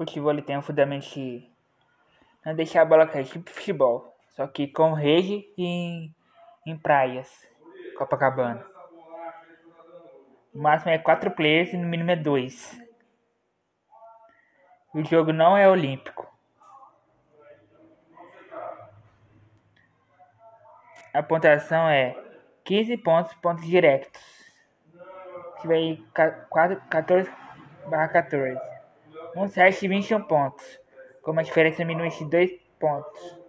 futebol ele tem um fundamento de não deixar a bola cair, tipo futebol. Só que com rede e em, em praias. Copacabana. O máximo é 4 players e no mínimo é 2. O jogo não é olímpico. A pontuação é 15 pontos, pontos diretos. Que vai 14 barra 14 um site de 21 pontos, com uma diferença mínima de dois pontos.